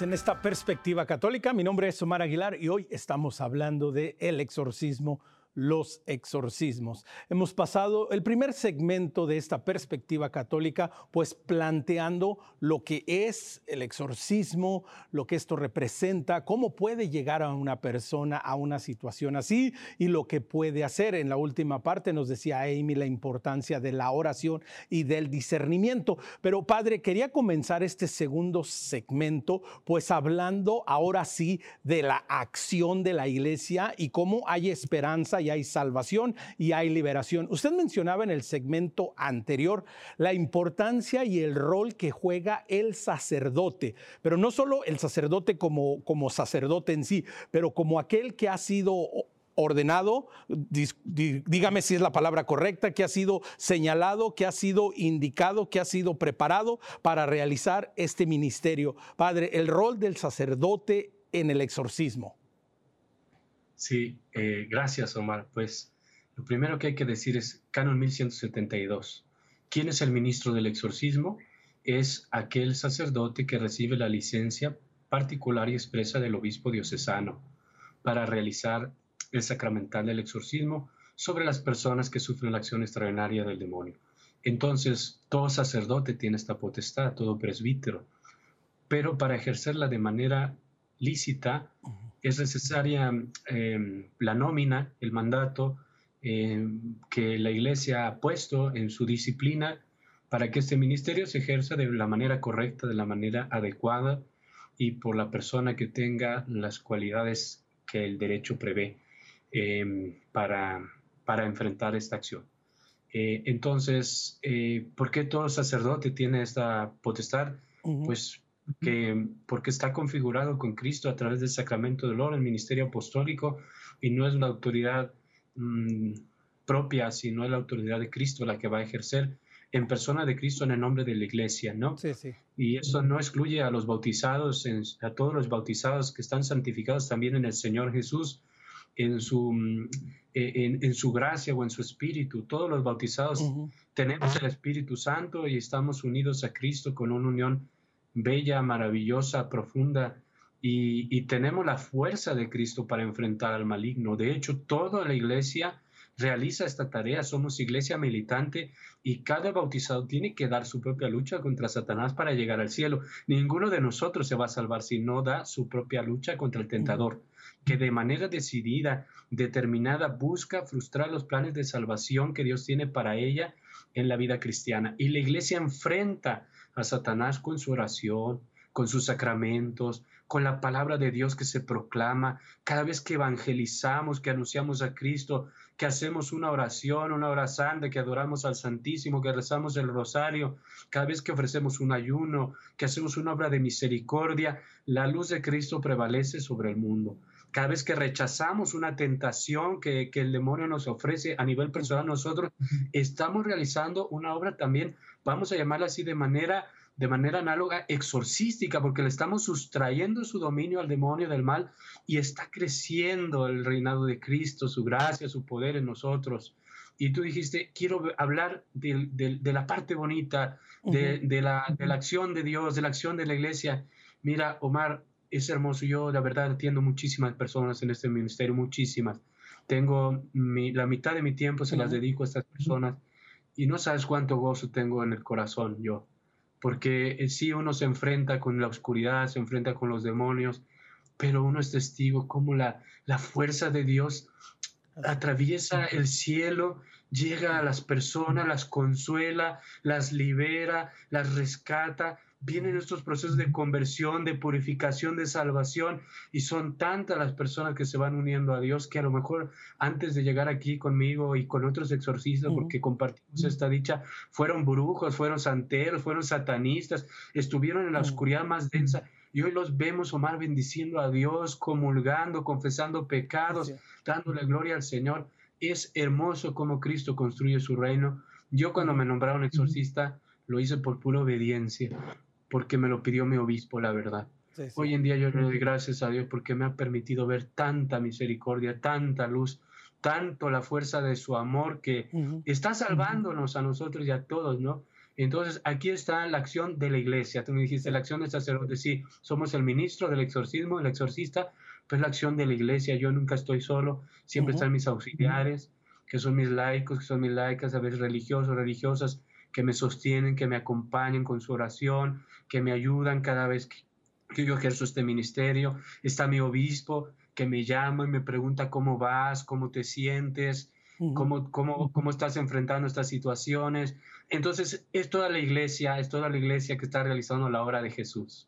En esta perspectiva católica. Mi nombre es Omar Aguilar y hoy estamos hablando de el exorcismo los exorcismos. Hemos pasado el primer segmento de esta perspectiva católica, pues planteando lo que es el exorcismo, lo que esto representa, cómo puede llegar a una persona a una situación así y lo que puede hacer. En la última parte nos decía Amy la importancia de la oración y del discernimiento. Pero padre, quería comenzar este segundo segmento, pues hablando ahora sí de la acción de la iglesia y cómo hay esperanza y hay salvación y hay liberación. Usted mencionaba en el segmento anterior la importancia y el rol que juega el sacerdote, pero no solo el sacerdote como, como sacerdote en sí, pero como aquel que ha sido ordenado, dígame si es la palabra correcta, que ha sido señalado, que ha sido indicado, que ha sido preparado para realizar este ministerio. Padre, el rol del sacerdote en el exorcismo. Sí, eh, gracias Omar. Pues lo primero que hay que decir es Canon 1172. ¿Quién es el ministro del exorcismo? Es aquel sacerdote que recibe la licencia particular y expresa del obispo diocesano para realizar el sacramental del exorcismo sobre las personas que sufren la acción extraordinaria del demonio. Entonces, todo sacerdote tiene esta potestad, todo presbítero, pero para ejercerla de manera lícita, es necesaria em, la nómina, el mandato em, que la Iglesia ha puesto en su disciplina para que este ministerio se ejerza de la manera correcta, de la manera adecuada y por la persona que tenga las cualidades que el derecho prevé em, para, para enfrentar esta acción. Eh, entonces, eh, ¿por qué todo sacerdote tiene esta potestad? Pues que, porque está configurado con Cristo a través del sacramento del oro, el ministerio apostólico, y no es una autoridad mm, propia, sino es la autoridad de Cristo la que va a ejercer en persona de Cristo en el nombre de la iglesia, ¿no? Sí, sí. Y eso no excluye a los bautizados, a todos los bautizados que están santificados también en el Señor Jesús, en su, mm, e, en, su gracia o en su espíritu. Todos los bautizados tenemos el Espíritu Santo y estamos unidos a Cristo con una unión bella, maravillosa, profunda, y, tenemos la fuerza de Cristo para enfrentar al maligno. De hecho, toda la iglesia realiza esta tarea, somos iglesia militante y cada bautizado tiene que dar su propia lucha contra Satanás para llegar al cielo. Ninguno de nosotros se va a salvar si no da su propia lucha contra el tentador, que de manera decidida, determinada, busca frustrar los planes de salvación que Dios tiene para ella en la vida cristiana. Y la iglesia enfrenta a Satanás con su oración, con sus sacramentos, con la palabra de Dios que se proclama, cada vez que evangelizamos, que anunciamos a Cristo, que hacemos una oración, una hora santa, que adoramos al Santísimo, que rezamos el rosario, cada vez que ofrecemos un ayuno, que hacemos una obra de misericordia, la luz de Cristo prevalece sobre el mundo. Cada vez que rechazamos una tentación que, que el demonio nos ofrece a nivel personal, nosotros estamos realizando una obra también vamos a llamarla así de manera, de manera análoga, exorcística, porque le estamos sustrayendo su dominio al demonio del mal y está creciendo el reinado de Cristo, su gracia, su poder en nosotros. Y tú dijiste, quiero hablar de, la parte bonita, de, la, de la acción de Dios, de la acción de la iglesia. Mira, Omar, es hermoso. Yo, la verdad, atiendo muchísimas personas en este ministerio, muchísimas. Tengo la mitad de mi tiempo se las dedico a estas personas y no sabes cuánto gozo tengo en el corazón yo, porque eh, sí uno se enfrenta con la oscuridad, se enfrenta con los demonios, pero uno es testigo como la, la fuerza de Dios atraviesa el cielo, llega a las personas, las consuela, las libera, las rescata, vienen estos procesos de conversión, de purificación, de salvación, y son tantas las personas que se van uniendo a Dios que a lo mejor antes de llegar aquí conmigo y con otros exorcistas, porque compartimos esta dicha, fueron brujos, fueron santeros, fueron satanistas, estuvieron en la oscuridad más densa. Y hoy los vemos, Omar, bendiciendo a Dios, comulgando, confesando pecados, dándole gloria al Señor. Es hermoso cómo Cristo construye su reino. Yo cuando me nombraron exorcista, lo hice por pura obediencia porque me lo pidió mi obispo, la verdad. Hoy en día yo le doy gracias a Dios porque me ha permitido ver tanta misericordia, tanta luz, tanto la fuerza de su amor que está salvándonos a nosotros y a todos, ¿no? Entonces, aquí está la acción de la iglesia. Tú me dijiste, la acción del sacerdote, sí, somos el ministro del exorcismo, el exorcista, pues la acción de la iglesia. Yo nunca estoy solo, siempre están mis auxiliares, que son mis laicos, que son mis laicas, a veces religiosos, religiosas, que me sostienen, que me acompañan con su oración, que me ayudan cada vez que, que yo ejerzo este ministerio. Está mi obispo que me llama y me pregunta cómo vas, cómo te sientes, cómo, cómo, cómo estás enfrentando estas situaciones. Entonces, es toda la iglesia, es toda la iglesia que está realizando la obra de Jesús.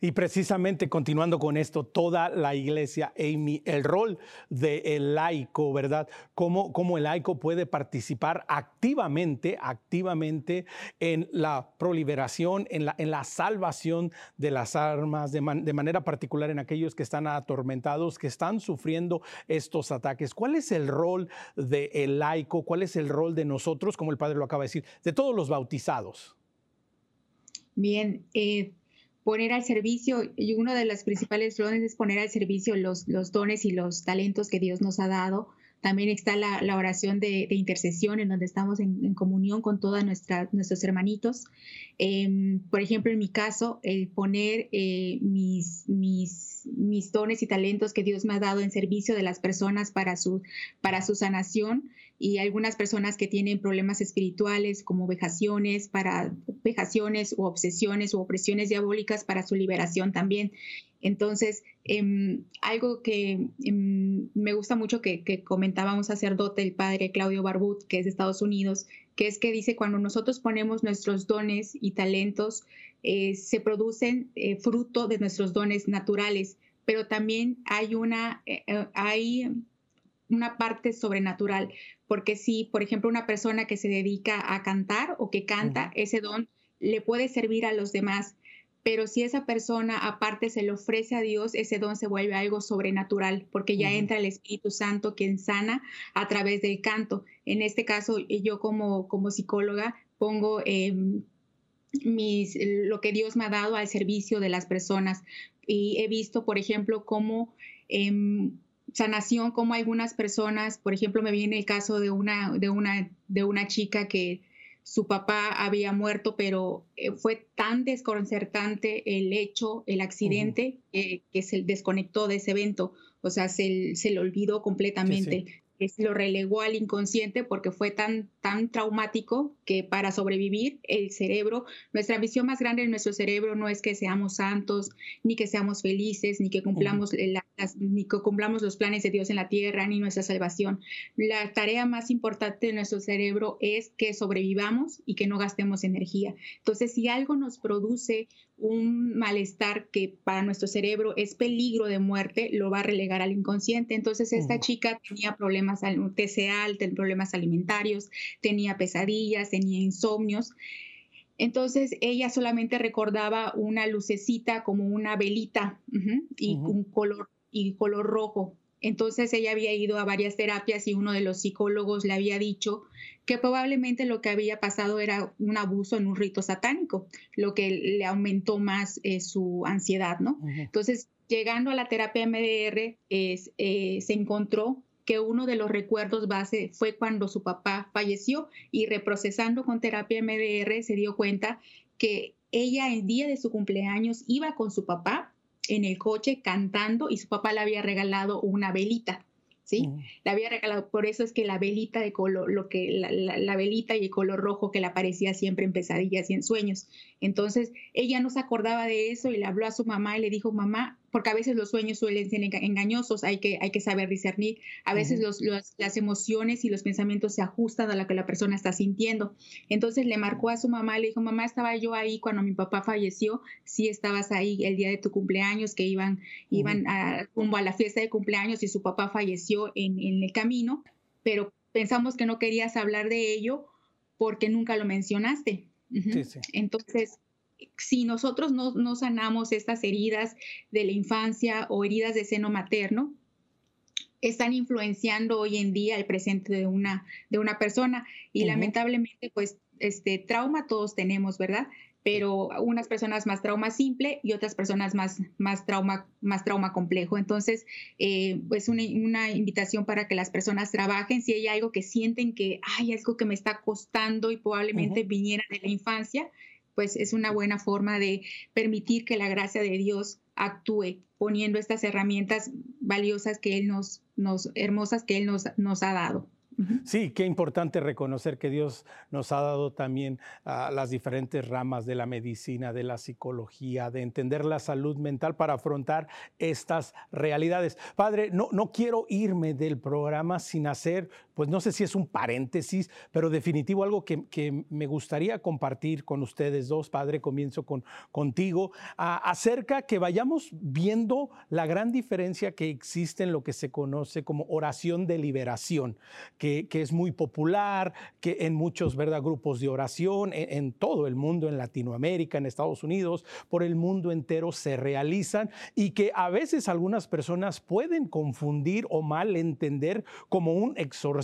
Y precisamente continuando con esto, toda la iglesia, Amy, el rol del laico, ¿verdad? ¿Cómo, ¿Cómo, el laico puede participar activamente, activamente en la proliferación, en la, en la salvación de las armas, de, de manera particular en aquellos que están atormentados, que están sufriendo estos ataques? ¿Cuál es el rol del laico? ¿Cuál es el rol de nosotros, como el Padre lo acaba de decir, de todos los bautizados? Bien, eh, poner al servicio, y uno de los principales dones es poner al servicio los, los dones y los talentos que Dios nos ha dado. También está la, la oración de, de, intercesión, en donde estamos en, en comunión con todos nuestros hermanitos. Eh, por ejemplo, en mi caso, el poner eh, mis, mis, mis dones y talentos que Dios me ha dado en servicio de las personas para su, para su sanación y algunas personas que tienen problemas espirituales como vejaciones para vejaciones o obsesiones o opresiones diabólicas para su liberación también. Entonces, eh, algo que eh, me gusta mucho que, que, comentaba un sacerdote, el padre Claudio Barbut, que es de Estados Unidos, que es que dice, cuando nosotros ponemos nuestros dones y talentos, eh, se producen eh, fruto de nuestros dones naturales, pero también hay una, eh, hay una parte sobrenatural, porque si, por ejemplo, una persona que se dedica a cantar o que canta, uh -huh. ese don le puede servir a los demás, pero si esa persona aparte se le ofrece a Dios, ese don se vuelve algo sobrenatural, porque ya uh -huh. entra el Espíritu Santo quien sana a través del canto. En este caso, yo como, como psicóloga pongo eh, mis, lo que Dios me ha dado al servicio de las personas y he visto, por ejemplo, cómo... Eh, sanación, como algunas personas, por ejemplo, me viene el caso de una, de una, de una chica que su papá había muerto, pero eh, fue tan desconcertante el hecho, el accidente, uh -huh. eh, que se desconectó de ese evento, o sea, se, se le olvidó completamente. Sí, sí lo relegó al inconsciente porque fue tan, tan traumático que para sobrevivir el cerebro, nuestra visión más grande en nuestro cerebro no es que seamos santos, ni que seamos felices, ni que cumplamos, uh -huh. la, las, ni que cumplamos los planes de Dios en la tierra, ni nuestra salvación. La tarea más importante de nuestro cerebro es que sobrevivamos y que no gastemos energía. Entonces, si algo nos produce un malestar que para nuestro cerebro es peligro de muerte, lo va a relegar al inconsciente. Entonces, esta uh -huh. chica tenía problemas, TCA, problemas alimentarios, tenía pesadillas, tenía insomnios. Entonces, ella solamente recordaba una lucecita como una velita y uh -huh. un color y color rojo. Entonces ella había ido a varias terapias y uno de los psicólogos le había dicho que probablemente lo que había pasado era un abuso en un rito satánico, lo que le aumentó más eh, su ansiedad, ¿no? Uh -huh. Entonces, llegando a la terapia MDR, es, eh, se encontró que uno de los recuerdos base fue cuando su papá falleció y reprocesando con terapia MDR se dio cuenta que ella el día de su cumpleaños iba con su papá en el coche cantando y su papá le había regalado una velita. ¿sí? Mm. Le había regalado, por eso es que la velita de color, lo que, la, la, la, velita y el color rojo que le aparecía siempre en pesadillas y en sueños. Entonces, ella no se acordaba de eso y le habló a su mamá y le dijo, mamá, porque a veces los sueños suelen ser engañosos, hay que, hay que saber discernir. A veces uh -huh. los, los, las emociones y los pensamientos se ajustan a lo que la persona está sintiendo. Entonces le marcó a su mamá le dijo, mamá, estaba yo ahí cuando mi papá falleció, sí estabas ahí el día de tu cumpleaños, que iban, uh -huh. iban a, rumbo a la fiesta de cumpleaños y su papá falleció en, en el camino, pero pensamos que no querías hablar de ello porque nunca lo mencionaste. Uh -huh. sí, sí. Entonces, si nosotros no, no, sanamos estas heridas de la infancia o heridas de seno materno, están influenciando hoy en día el presente de una, de una persona y uh -huh. lamentablemente pues este trauma todos tenemos, ¿verdad? Pero unas personas más trauma simple y otras personas más, más, trauma, más trauma complejo. Entonces, eh, pues una, una, invitación para que las personas trabajen. Si hay algo que sienten que hay algo que me está costando y probablemente uh -huh. viniera de la infancia, pues es una buena forma de permitir que la gracia de Dios actúe poniendo estas herramientas valiosas que Él nos, nos hermosas que Él nos, nos ha dado. Sí, qué importante reconocer que Dios nos ha dado también las diferentes ramas de la medicina, de la psicología, de entender la salud mental para afrontar estas realidades. Padre, no, no quiero irme del programa sin hacer, pues no sé si es un paréntesis, pero definitivo algo que, me gustaría compartir con ustedes dos. Padre, comienzo con, contigo, acerca que vayamos viendo la gran diferencia que existe en lo que se conoce como oración de liberación que, es muy popular, que en muchos ¿verdad? grupos de oración, en, todo el mundo, en Latinoamérica, en Estados Unidos, por el mundo entero se realizan y que a veces algunas personas pueden confundir o mal entender como un exorcismo,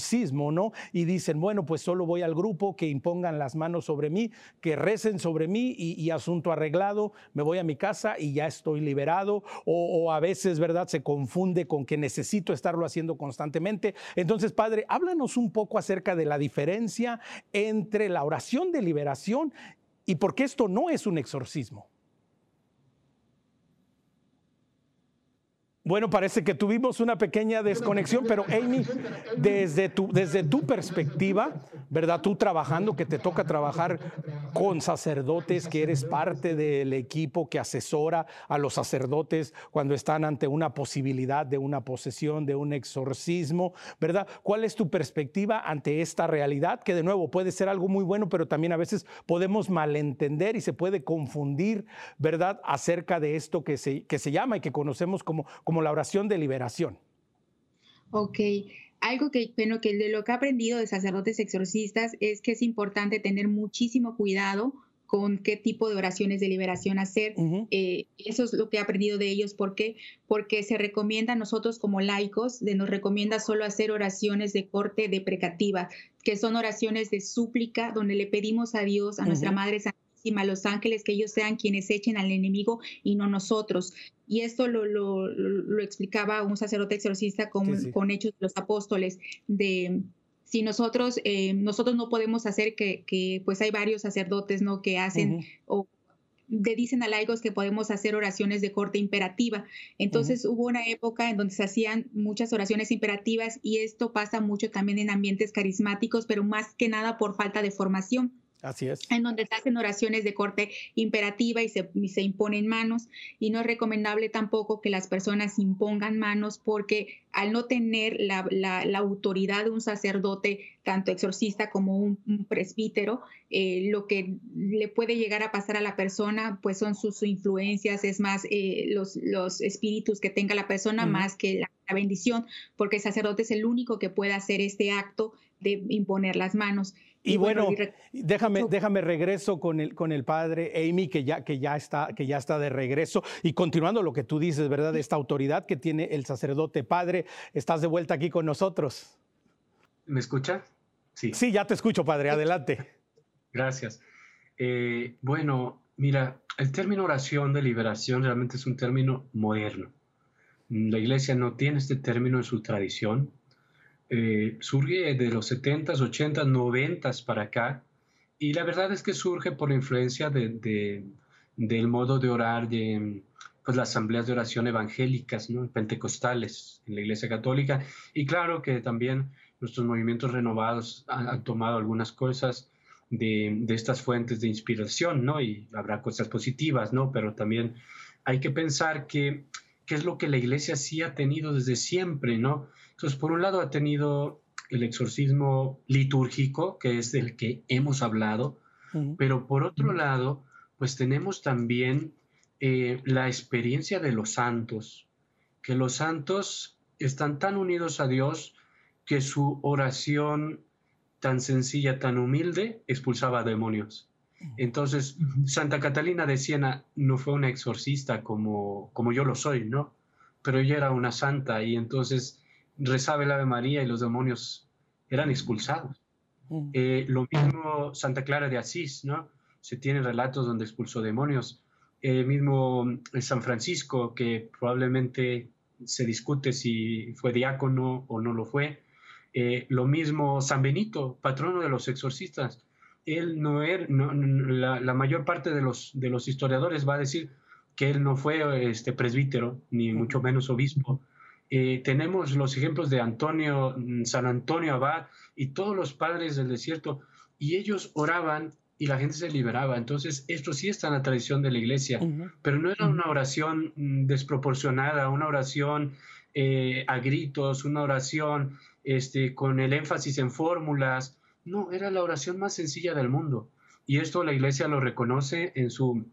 ¿no? Y dicen, bueno, pues solo voy al grupo, que impongan las manos sobre mí, que recen sobre mí y, asunto arreglado, me voy a mi casa y ya estoy liberado. O, o a veces, ¿verdad? Se confunde con que necesito estarlo haciendo constantemente. Entonces, Padre, háblanos un poco acerca de la diferencia entre la oración de liberación y por qué esto no es un exorcismo. Bueno, parece que tuvimos una pequeña desconexión, pero Amy, desde tu, desde tu perspectiva, ¿verdad? Tú trabajando, que te toca trabajar con sacerdotes, que eres parte del equipo que asesora a los sacerdotes cuando están ante una posibilidad de una posesión, de un exorcismo, ¿verdad? ¿Cuál es tu perspectiva ante esta realidad? Que de nuevo puede ser algo muy bueno, pero también a veces podemos malentender y se puede confundir, ¿verdad? Acerca de esto que se, que se llama y que conocemos como como la oración de liberación. Ok, algo que, bueno, que de lo que he aprendido de sacerdotes exorcistas es que es importante tener muchísimo cuidado con qué tipo de oraciones de liberación hacer. Eh, eso es lo que he aprendido de ellos. ¿Por qué? Porque se recomienda a nosotros como laicos, de, nos recomienda solo hacer oraciones de corte deprecativa, que son oraciones de súplica, donde le pedimos a Dios, a nuestra Madre Santa a los ángeles, que ellos sean quienes echen al enemigo y no nosotros. Y esto lo, lo, lo explicaba un sacerdote exorcista con, con Hechos de los Apóstoles, de si nosotros, eh, nosotros no podemos hacer que, que, pues hay varios sacerdotes, ¿no? Que hacen o le dicen a laicos que podemos hacer oraciones de corte imperativa. Entonces hubo una época en donde se hacían muchas oraciones imperativas y esto pasa mucho también en ambientes carismáticos, pero más que nada por falta de formación. Así es. En donde se hacen oraciones de corte imperativa y se, se, imponen manos. Y no es recomendable tampoco que las personas impongan manos porque al no tener la, la, autoridad de un sacerdote, tanto exorcista como un, presbítero, eh, lo que le puede llegar a pasar a la persona, pues son sus, influencias, es más eh, los, los, espíritus que tenga la persona más que la, la bendición, porque el sacerdote es el único que puede hacer este acto de imponer las manos. Y, bueno, déjame, déjame regreso con el, con el padre Amy, que ya, que, ya está, que ya está de regreso. Y continuando lo que tú dices, ¿verdad? Esta autoridad que tiene el sacerdote padre, estás de vuelta aquí con nosotros. ¿Me escucha? Sí. Sí, ya te escucho, padre. Adelante. Gracias. Eh, bueno, mira, el término oración de liberación realmente es un término moderno. La iglesia no tiene este término en su tradición eh, surge de los 70s, 80s, 90s para acá, y la verdad es que surge por influencia de, del modo de orar de pues, las asambleas de oración evangélicas, ¿no? pentecostales en la Iglesia Católica, y claro que también nuestros movimientos renovados han, tomado algunas cosas de, de, estas fuentes de inspiración, ¿no? Y habrá cosas positivas, ¿no? Pero también hay que pensar que qué es lo que la iglesia sí ha tenido desde siempre, ¿no? Entonces, por un lado ha tenido el exorcismo litúrgico, que es del que hemos hablado, pero por otro lado, pues tenemos también eh, la experiencia de los santos, que los santos están tan unidos a Dios que su oración tan sencilla, tan humilde, expulsaba demonios. Entonces, Santa Catalina de Siena no fue una exorcista como, como yo lo soy, ¿no? Pero ella era una santa y entonces rezaba el Ave María y los demonios eran expulsados. Mm. Eh, lo mismo Santa Clara de Asís, ¿no? Se tienen relatos donde expulsó demonios. El mismo eh, San Francisco, que probablemente se discute si fue diácono o no lo fue. Eh, lo mismo San Benito, patrono de los exorcistas. Él no era, la, mayor parte de los, de los historiadores va a decir que él no fue este presbítero, ni mucho menos obispo. Eh, tenemos los ejemplos de Antonio, mm, San Antonio Abad y todos los padres del desierto, y ellos oraban y la gente se liberaba. Entonces, esto sí está en la tradición de la iglesia, pero no era una oración mm, desproporcionada, una oración eh, a gritos, una oración este, con el énfasis en fórmulas. No, era la oración más sencilla del mundo. Y esto la iglesia lo reconoce en su,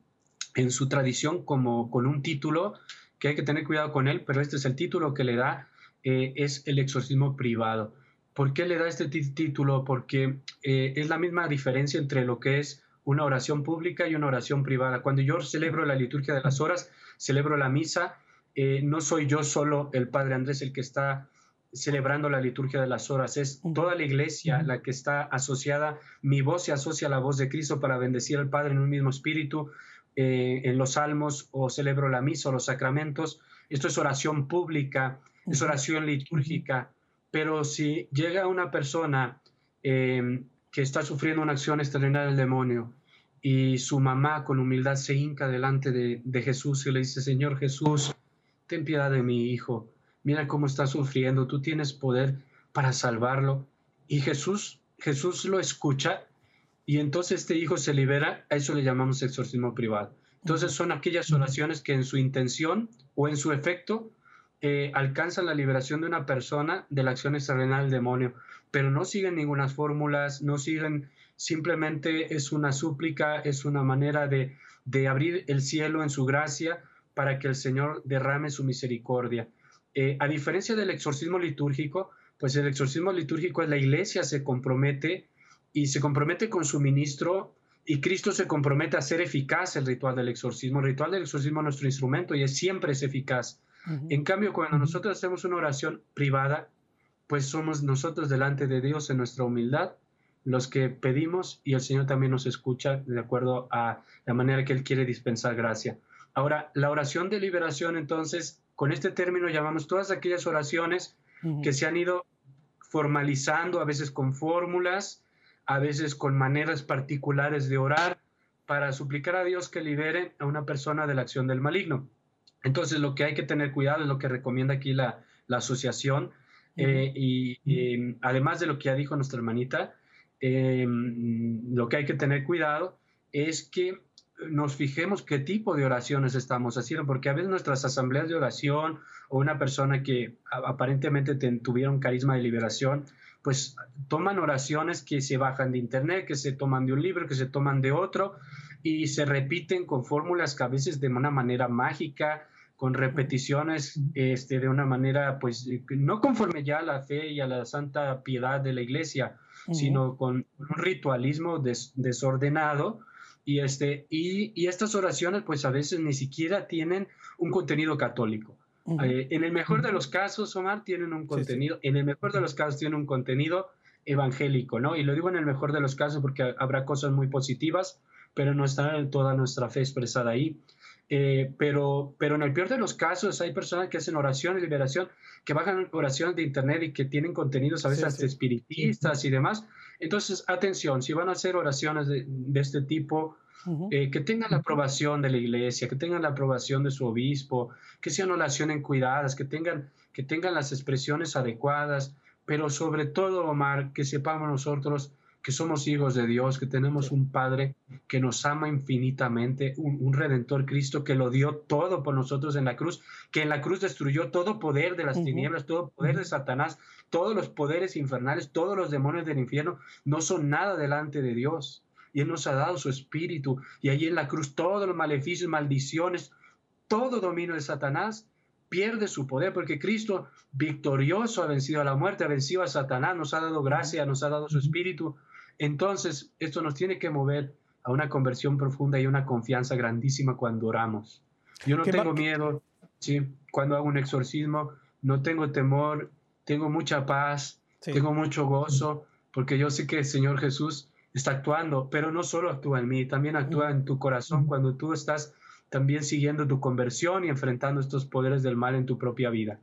en su tradición como con un título que hay que tener cuidado con él, pero este es el título que le da, eh, es el exorcismo privado. ¿Por qué le da este título? Porque eh, es la misma diferencia entre lo que es una oración pública y una oración privada. Cuando yo celebro la liturgia de las horas, celebro la misa, eh, no soy yo solo el Padre Andrés el que está celebrando la liturgia de las horas, es toda la iglesia la que está asociada, mi voz se asocia a la voz de Cristo para bendecir al Padre en un mismo espíritu, eh, en los salmos o celebro la misa o los sacramentos, esto es oración pública, es oración litúrgica, pero si llega una persona eh, que está sufriendo una acción extraordinaria del demonio y su mamá con humildad se hinca delante de, de Jesús y le dice, Señor Jesús, ten piedad de mi hijo, mira cómo está sufriendo, tú tienes poder para salvarlo. Y Jesús, Jesús lo escucha y entonces este hijo se libera, a eso le llamamos exorcismo privado. Entonces son aquellas oraciones que en su intención o en su efecto eh, alcanzan la liberación de una persona de la acción extraordinaria del demonio, pero no siguen ninguna fórmulas, no siguen, simplemente es una súplica, es una manera de, de abrir el cielo en su gracia para que el Señor derrame su misericordia. Eh, a diferencia del exorcismo litúrgico, pues el exorcismo litúrgico es la iglesia se compromete y se compromete con su ministro y Cristo se compromete a hacer eficaz el ritual del exorcismo. El ritual del exorcismo es nuestro instrumento y es siempre es eficaz. En cambio, cuando nosotros hacemos una oración privada, pues somos nosotros delante de Dios en nuestra humildad los que pedimos y el Señor también nos escucha de acuerdo a la manera que Él quiere dispensar gracia. Ahora, la oración de liberación, entonces, con este término llamamos todas aquellas oraciones que se han ido formalizando, a veces con fórmulas, a veces con maneras particulares de orar, para suplicar a Dios que libere a una persona de la acción del maligno. Entonces, lo que hay que tener cuidado es lo que recomienda aquí la, asociación. Eh, y, además de lo que ya dijo nuestra hermanita, eh, lo que hay que tener cuidado es que nos fijemos qué tipo de oraciones estamos haciendo, porque a veces nuestras asambleas de oración o una persona que aparentemente tuviera un carisma de liberación, pues toman oraciones que se bajan de internet, que se toman de un libro, que se toman de otro y se repiten con fórmulas que a veces de una manera mágica, con repeticiones este, de una manera, pues, no conforme ya a la fe y a la santa piedad de la iglesia, sino con un ritualismo desordenado y, este, y, estas oraciones pues a veces ni siquiera tienen un contenido católico. Eh, en el mejor de los casos, Omar, tienen un contenido, en el mejor de los casos tienen un contenido evangélico, ¿no? Y lo digo en el mejor de los casos porque habrá cosas muy positivas, pero no está toda nuestra fe expresada ahí. Eh, pero, pero en el peor de los casos hay personas que hacen oración de liberación, que bajan oraciones de internet y que tienen contenidos a veces espiritistas y demás, entonces, atención, si van a hacer oraciones de, este tipo, eh, que tengan la aprobación de la iglesia, que tengan la aprobación de su obispo, que sean oraciones cuidadas, que tengan, que tengan las expresiones adecuadas, pero sobre todo, Omar, que sepamos nosotros que somos hijos de Dios, que tenemos un Padre que nos ama infinitamente, un, Redentor Cristo que lo dio todo por nosotros en la cruz, que en la cruz destruyó todo poder de las tinieblas, todo poder de Satanás, todos los poderes infernales, todos los demonios del infierno, no son nada delante de Dios. Y Él nos ha dado su espíritu. Y allí en la cruz todos los maleficios, maldiciones, todo dominio de Satanás pierde su poder, porque Cristo victorioso ha vencido a la muerte, ha vencido a Satanás, nos ha dado gracia, nos ha dado su espíritu entonces, esto nos tiene que mover a una conversión profunda y una confianza grandísima cuando oramos. Yo no tengo miedo, ¿sí? Cuando hago un exorcismo, no tengo temor, tengo mucha paz, tengo mucho gozo, porque yo sé que el Señor Jesús está actuando, pero no solo actúa en mí, también actúa en tu corazón. Cuando tú estás también siguiendo tu conversión y enfrentando estos poderes del mal en tu propia vida.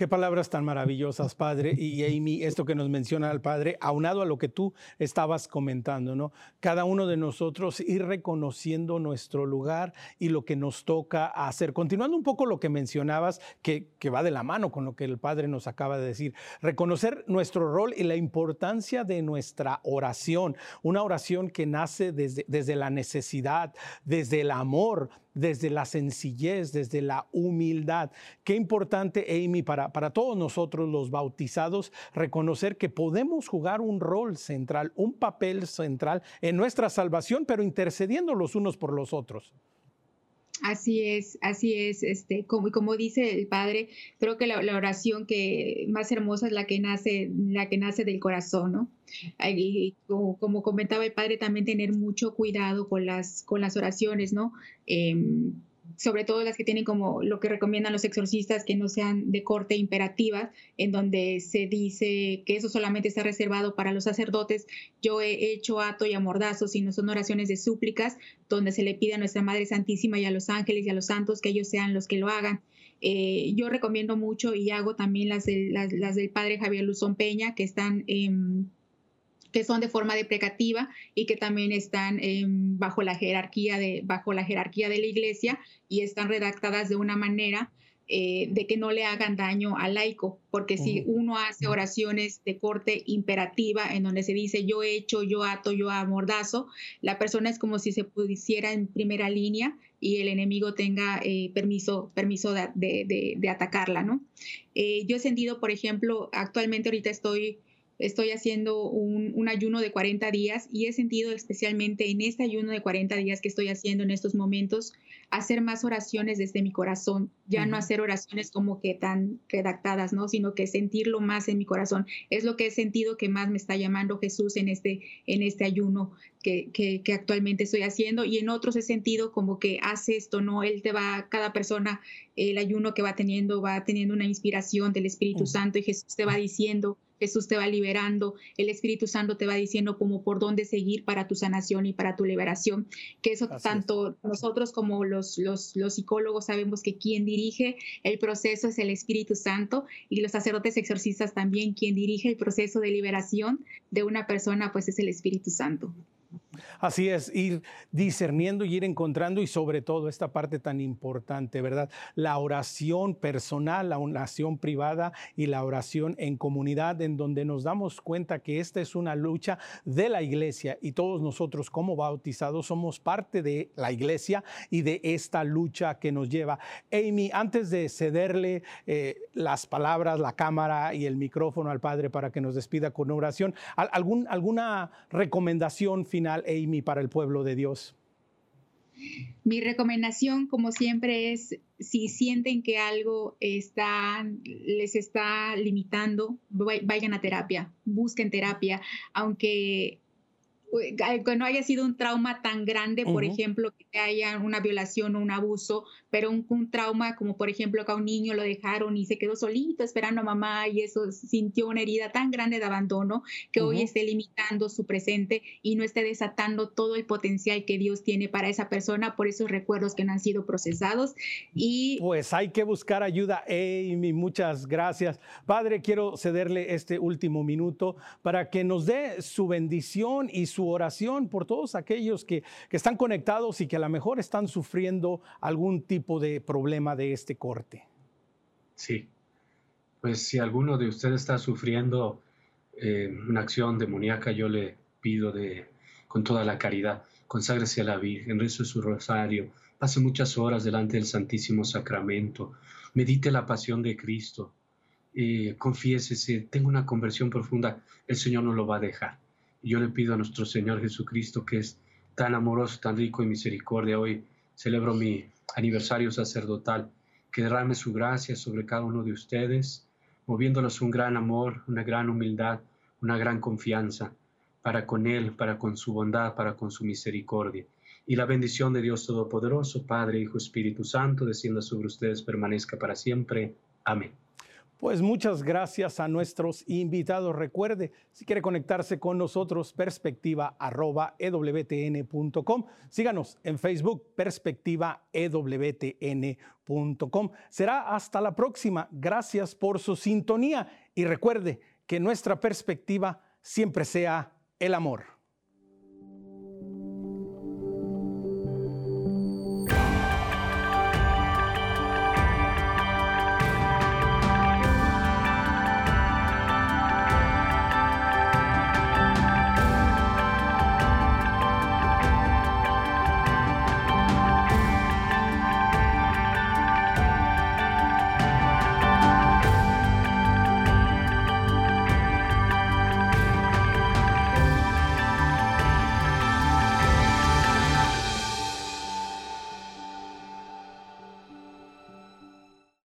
Qué palabras tan maravillosas, Padre. Y Amy, esto que nos menciona el Padre, aunado a lo que tú estabas comentando, ¿no? Cada uno de nosotros ir reconociendo nuestro lugar y lo que nos toca hacer. Continuando un poco lo que mencionabas, que, va de la mano con lo que el Padre nos acaba de decir. Reconocer nuestro rol y la importancia de nuestra oración. Una oración que nace desde la necesidad, desde el amor, desde la sencillez, desde la humildad. Qué importante, Amy, para, para todos nosotros los bautizados, reconocer que podemos jugar un rol central, un papel central en nuestra salvación, pero intercediendo los unos por los otros. Así es, así es, este, como, como dice el padre, creo que la, oración que más hermosa es la que nace, la que nace del corazón, ¿no? Y como, comentaba el padre, también tener mucho cuidado con las, con las oraciones, ¿no? Em, sobre todo las que tienen como lo que recomiendan los exorcistas, que no sean de corte imperativa, en donde se dice que eso solamente está reservado para los sacerdotes. Yo he hecho ato y amordazo, sino son oraciones de súplicas, donde se le pide a nuestra Madre Santísima y a los ángeles y a los santos que ellos sean los que lo hagan. Eh, yo recomiendo mucho y hago también las, las, del Padre Javier Luzón Peña, que están que son de forma deprecativa y que también están em, bajo, la jerarquía de, bajo la jerarquía de la iglesia y están redactadas de una manera eh, de que no le hagan daño al laico, porque si uno hace oraciones de corte imperativa en donde se dice yo hecho, yo ato, yo amordazo, la persona es como si se pusiera en primera línea y el enemigo tenga eh, permiso, permiso de, de, atacarla, ¿no? Eh, yo he sentido, por ejemplo, actualmente ahorita estoy estoy haciendo un, ayuno de 40 días y he sentido especialmente en este ayuno de 40 días que estoy haciendo en estos momentos, hacer más oraciones desde mi corazón, ya no hacer oraciones como que tan redactadas, ¿no? Sino que sentirlo más en mi corazón. Es lo que he sentido que más me está llamando Jesús en este, en este ayuno que, que, que actualmente estoy haciendo y en otros he sentido como que hace esto, ¿no? Él te va, cada persona, el ayuno que va teniendo, va teniendo una inspiración del Espíritu Santo y Jesús te va diciendo, Jesús te va liberando, el Espíritu Santo te va diciendo como por dónde seguir para tu sanación y para tu liberación, que eso tanto nosotros como los, los, los, psicólogos sabemos que quien dirige el proceso es el Espíritu Santo y los sacerdotes exorcistas también, quien dirige el proceso de liberación de una persona, pues es el Espíritu Santo. Así es, ir discerniendo y ir encontrando y sobre todo esta parte tan importante, ¿verdad? La oración personal, la oración privada y la oración en comunidad en donde nos damos cuenta que esta es una lucha de la iglesia y todos nosotros como bautizados somos parte de la iglesia y de esta lucha que nos lleva. Amy, antes de cederle eh, las palabras, la cámara y el micrófono al Padre para que nos despida con oración, ¿algún, ¿alguna recomendación final? Amy, para el pueblo de Dios? Mi recomendación, como siempre, es si sienten que algo les está limitando, vayan a terapia, busquen terapia, aunque que no haya sido un trauma tan grande, por ejemplo, que haya una violación o un abuso, pero un, trauma como por ejemplo que a un niño lo dejaron y se quedó solito esperando a mamá y eso sintió una herida tan grande de abandono que hoy esté limitando su presente y no esté desatando todo el potencial que Dios tiene para esa persona por esos recuerdos que no han sido procesados. Y pues hay que buscar ayuda, Amy, muchas gracias. Padre, quiero cederle este último minuto para que nos dé su bendición y su oración por todos aquellos que, que están conectados y que a lo mejor están sufriendo algún tipo de problema de este corte. Sí, pues si alguno de ustedes está sufriendo eh, una acción demoníaca, yo le pido de, con toda la caridad, conságrese a la Virgen, reza su rosario, pase muchas horas delante del Santísimo Sacramento, medite la pasión de Cristo, eh, confiésese, tenga una conversión profunda, el Señor no lo va a dejar. Yo le pido a nuestro Señor Jesucristo, que es tan amoroso, tan rico en misericordia, hoy celebro mi aniversario sacerdotal, que derrame su gracia sobre cada uno de ustedes, moviéndolos un gran amor, una gran humildad, una gran confianza para con Él, para con su bondad, para con su misericordia. Y la bendición de Dios Todopoderoso, Padre, Hijo, Espíritu Santo, descienda sobre ustedes, permanezca para siempre. Amén. Pues muchas gracias a nuestros invitados. Recuerde, si quiere conectarse con nosotros, perspectiva.ewtn.com. Síganos en Facebook, perspectivaewtn.com. Será hasta la próxima. Gracias por su sintonía y recuerde que nuestra perspectiva siempre sea el amor.